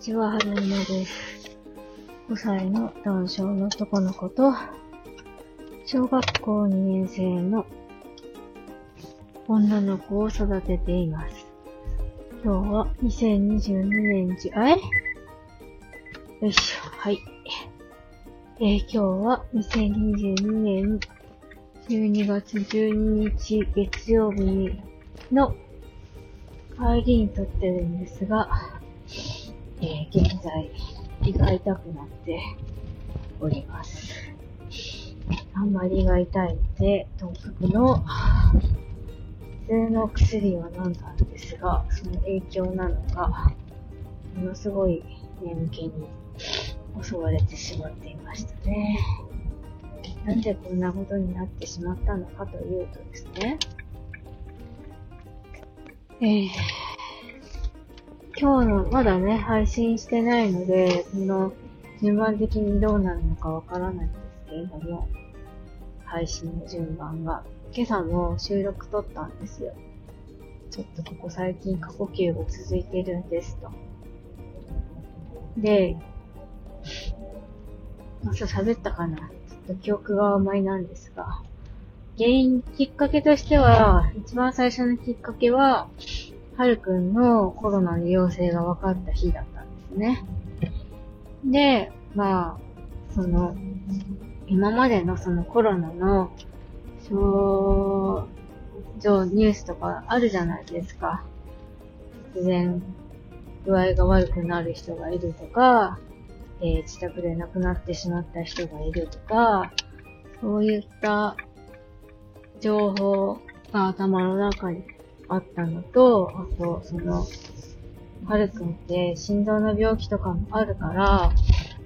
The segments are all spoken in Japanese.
ちは、はるまです。5歳の男性の男の子と、小学校2年生の女の子を育てています。今日は2022年じ、あえよいしょ、はい。えー、今日は2022年12月12日月曜日の帰りに撮ってるんですが、えー、現在、胃が痛くなっております。あんまり胃が痛いので、東北の普通の薬を飲んだんですが、その影響なのか、ものすごい眠気に襲われてしまっていましたね。なんでこんなことになってしまったのかというとですね、えー、今日の、まだね、配信してないので、その、順番的にどうなるのかわからないんですけれども、配信の順番が。今朝も収録撮ったんですよ。ちょっとここ最近過呼吸が続いてるんですと。で、朝喋ったかな？ちょっと記憶が甘いなんですが、原因、きっかけとしては、一番最初のきっかけは、はるくんのコロナの陽性が分かった日だったんですね。で、まあ、その、今までのそのコロナの症状ニュースとかあるじゃないですか。突然、具合が悪くなる人がいるとか、えー、自宅で亡くなってしまった人がいるとか、そういった情報が頭の中にあったのと、あと、その、はるくんって心臓の病気とかもあるから、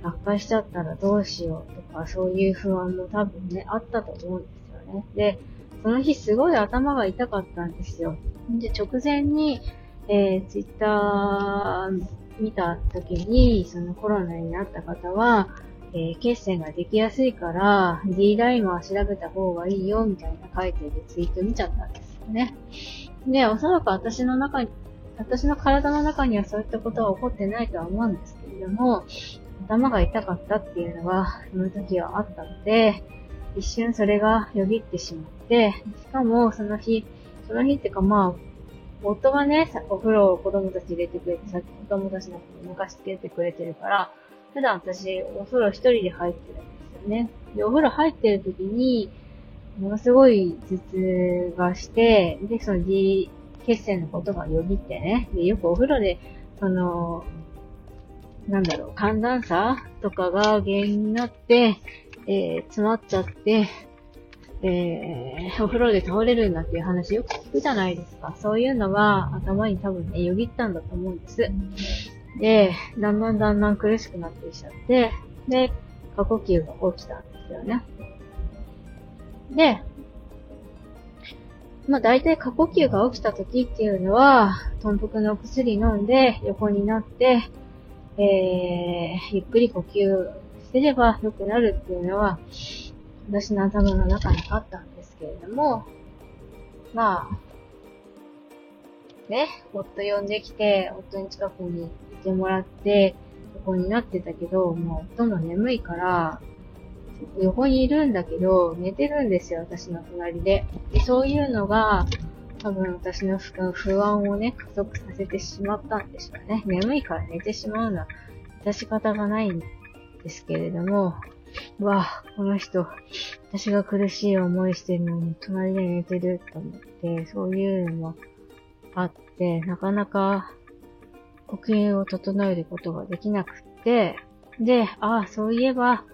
悪化しちゃったらどうしようとか、そういう不安も多分ね、あったと思うんですよね。で、その日すごい頭が痛かったんですよ。で、直前に、えー、ツイッター見た時に、そのコロナになった方は、えー、血栓ができやすいから、D ライマー調べた方がいいよ、みたいな書いてるツイート見ちゃったんですよね。で、おそらく私の中に、私の体の中にはそういったことは起こってないとは思うんですけれども、頭が痛かったっていうのが、その時はあったので、一瞬それがよぎってしまって、しかもその日、その日っていうかまあ、夫がね、お風呂を子供たち入れてくれて、さっき子供たちのことを昔つけてくれてるから、普段私、お風呂一人で入ってるんですよね。で、お風呂入ってる時に、ものすごい頭痛がして、で、その D 血栓のことがよぎってね、で、よくお風呂で、その、なんだろう、寒暖差とかが原因になって、えー、詰まっちゃって、えー、お風呂で倒れるんだっていう話よく聞くじゃないですか。そういうのが頭に多分ね、よぎったんだと思うんです。で、だんだんだんだん苦しくなってきちゃって、で、過呼吸が起きたんですよね。で、まあ大体過呼吸が起きた時っていうのは、豚腹の薬飲んで横になって、えー、ゆっくり呼吸してれば良くなるっていうのは、私の頭の中にあったんですけれども、まあ、ね、夫呼んできて、夫に近くにいてもらって、横になってたけど、もう夫も眠いから、横にいるんだけど、寝てるんですよ、私の隣で。でそういうのが、多分私の不安をね、加速させてしまったんでしょうね。眠いから寝てしまうのは、致し方がないんですけれども、うわこの人、私が苦しい思いしてるのに、隣で寝てると思って、そういうのもあって、なかなか呼吸を整えることができなくって、で、ああ、そういえば、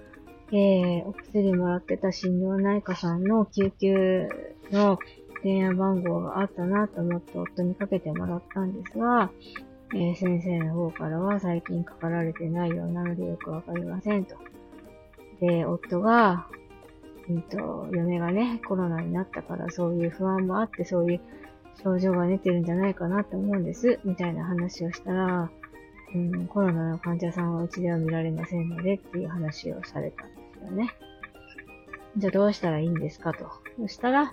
えー、お薬もらってた心療内科さんの救急の電話番号があったなと思って夫にかけてもらったんですが、えー、先生の方からは最近かかられてないようなのでよくわかりませんと。で、夫が、うんと、嫁がね、コロナになったからそういう不安もあって、そういう症状が出てるんじゃないかなと思うんです、みたいな話をしたら、うん、コロナの患者さんはうちでは見られませんのでっていう話をされたんですよね。じゃあどうしたらいいんですかと。そしたら、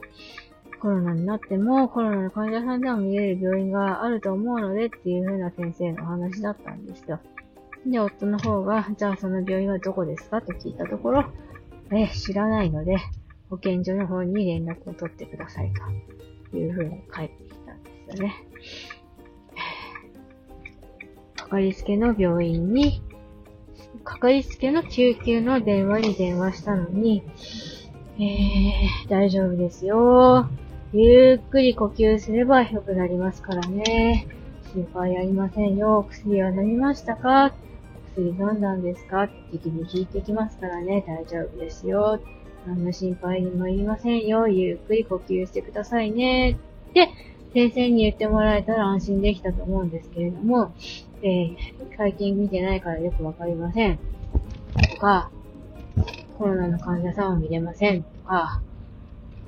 コロナになってもコロナの患者さんでも見れる病院があると思うのでっていう風な先生のお話だったんですよ。で、夫の方が、じゃあその病院はどこですかと聞いたところ、え、知らないので、保健所の方に連絡を取ってくださいというふうに帰ってきたんですよね。かかりつけの病院に、かかりつけの救急の電話に電話したのに、えー、大丈夫ですよ。ゆっくり呼吸すれば良くなりますからね。心配ありませんよ。薬は飲みましたか？薬飲んだんですか？適宜聞いてきますからね。大丈夫ですよ。何の心配にもいりませんよ。ゆっくり呼吸してくださいね。って先生に言ってもらえたら安心できたと思うんですけれども、えー、最近見てないからよくわかりません。とか、コロナの患者さんを見れません。とか、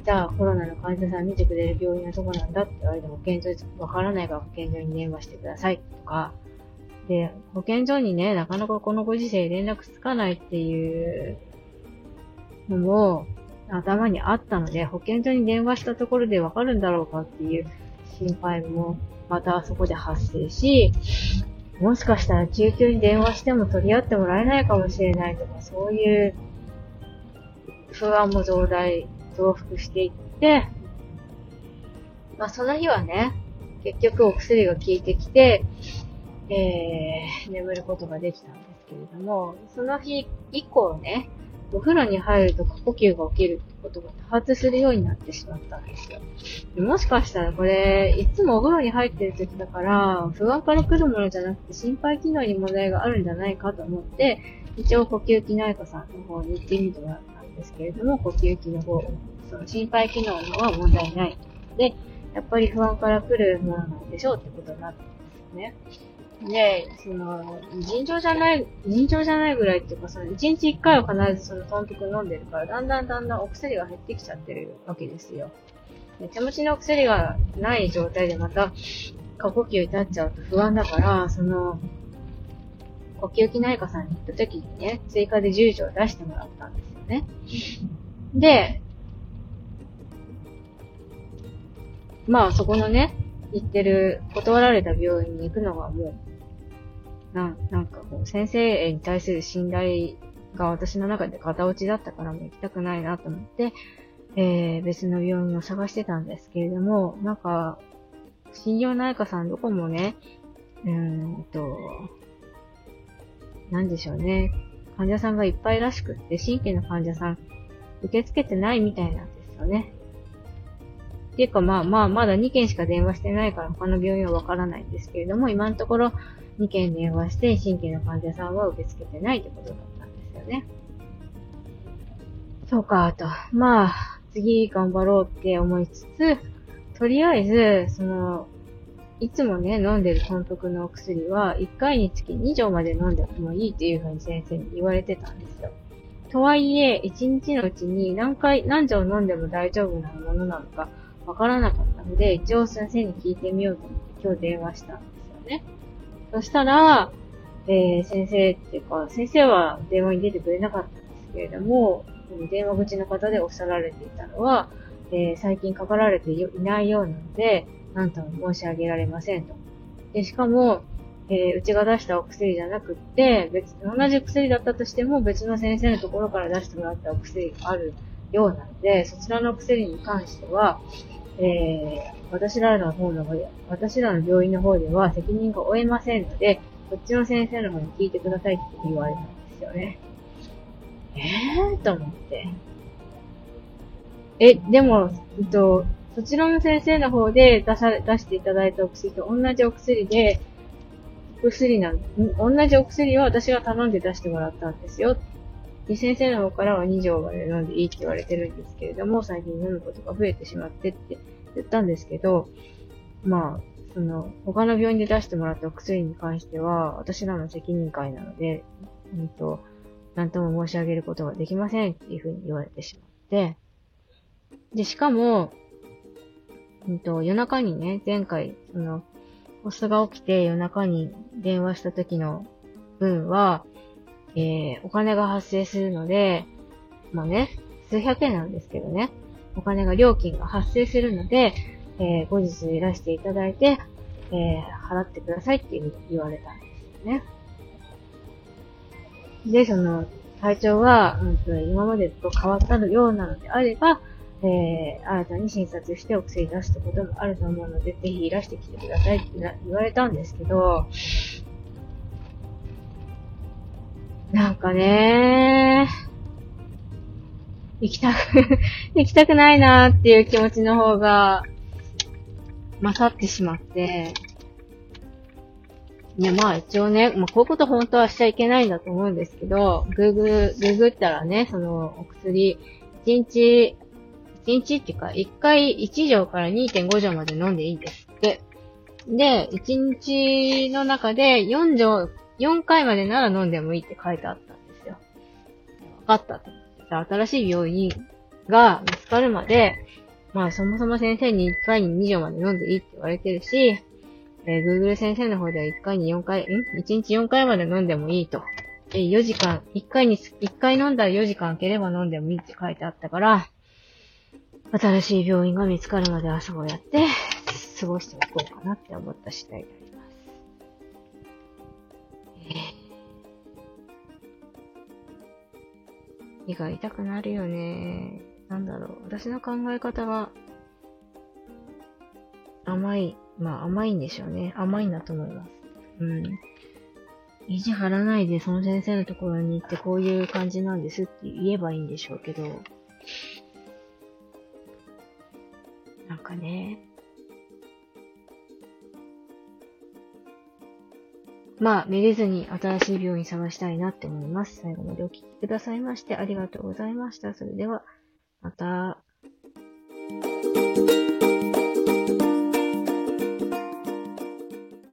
じゃあコロナの患者さん見てくれる病院はどこなんだって言われても保健所わからないから保健所に電話してください。とか、で、保健所にね、なかなかこのご時世連絡つかないっていうのも頭にあったので、保健所に電話したところでわかるんだろうかっていう心配もまたそこで発生し、もしかしたら救急に電話しても取り合ってもらえないかもしれないとか、そういう不安も増大、増幅していって、まあその日はね、結局お薬が効いてきて、えー、眠ることができたんですけれども、その日以降ね、お風呂に入ると過呼吸が起きる。ことが多発するようになってしまったんですよ。もしかしたらこれ、いつもお風呂に入ってる時だから、不安から来るものじゃなくて心肺機能に問題があるんじゃないかと思って、一応呼吸器内科さんの方に行ってみてもらったんですけれども、呼吸器の方、その心肺機能のは問題ないで、やっぱり不安から来るものなんでしょうってことになったんですよね。で、その、尋常じゃない、尋常じゃないぐらいっていうか、その、一日一回は必ずそのトンピク飲んでるから、だんだんだんだんお薬が減ってきちゃってるわけですよ。で手持ちのお薬がない状態でまた、過呼吸になっちゃうと不安だから、その、呼吸器内科さんに行った時にね、追加で10錠出してもらったんですよね。で、まあそこのね、行ってる、断られた病院に行くのがもう、な、なんかこう、先生に対する信頼が私の中で型落ちだったからも行きたくないなと思って、えー、別の病院を探してたんですけれども、なんか、心療内科さんどこもね、うーんと、なんでしょうね。患者さんがいっぱいらしくって、神経の患者さん受け付けてないみたいなんですよね。っていうかまあまあ、まだ2件しか電話してないから他の病院はわからないんですけれども、今のところ2件電話して神経の患者さんは受け付けてないってことだったんですよね。そうか、と。まあ、次頑張ろうって思いつつ、とりあえず、その、いつもね、飲んでる豚腹のお薬は、1回につき2錠まで飲んでもいいっていうふうに先生に言われてたんですよ。とはいえ、1日のうちに何回、何錠飲んでも大丈夫なものなのか、わからなかったので、一応先生に聞いてみようと思って今日電話したんですよね。そしたら、えー、先生っていうか、先生は電話に出てくれなかったんですけれども、電話口の方でおっしゃられていたのは、えー、最近かかられていないようなので、なんとも申し上げられませんと。で、しかも、えー、うちが出したお薬じゃなくって、別、同じ薬だったとしても別の先生のところから出してもらったお薬があるようなので、そちらのお薬に関しては、えー、私らの方の方で、私らの病院の方では責任が負えませんので、こっちの先生の方に聞いてくださいって言われたんですよね。えーと思って。え、でも、えっと、そちらの先生の方で出さ、出していただいたお薬と同じお薬で、お薬なん、同じお薬を私が頼んで出してもらったんですよ。で、先生の方からは2錠まで飲んでいいって言われてるんですけれども、最近飲むことが増えてしまってって言ったんですけど、まあ、その、他の病院で出してもらったお薬に関しては、私らの責任会なので、うんと、なんとも申し上げることができませんっていうふうに言われてしまって、で、しかも、うんと、夜中にね、前回、その、発作が起きて夜中に電話した時の分は、えー、お金が発生するので、まあね、数百円なんですけどね、お金が、料金が発生するので、えー、後日いらしていただいて、えー、払ってくださいっていう言われたんですよね。で、その、体調が、うんと、今までと変わったようなのであれば、えー、新たに診察してお薬出すってこともあると思うので、ぜひいらしてきてくださいって言われたんですけど、なんかね行きたく行きたくないなーっていう気持ちの方が、勝ってしまって、いや、まあ一応ね、まあこういうこと本当はしちゃいけないんだと思うんですけど、グーグル、ググったらね、そのお薬、1日、1日っていうか、1回1錠から2.5錠まで飲んでいいんですって。で、1日の中で4錠、4回までなら飲んでもいいって書いてあったんですよ。わかったと。新しい病院が見つかるまで、まあそもそも先生に1回に2錠まで飲んでいいって言われてるし、えー、Google 先生の方では1回に4回、ん ?1 日4回まで飲んでもいいと。えー、4時間、1回に、1回飲んだら4時間空ければ飲んでもいいって書いてあったから、新しい病院が見つかるまではそうやって過ごしておこうかなって思った次第です。胃が痛くなるよね。なんだろう。私の考え方は、甘いまあ甘いんでしょうね。甘いんだと思います。うん。意地張らないでその先生のところに行ってこういう感じなんですって言えばいいんでしょうけど、なんかね、まあ、めげずに新しい病院探したいなって思います。最後までお聴きくださいましてありがとうございました。それでは、また。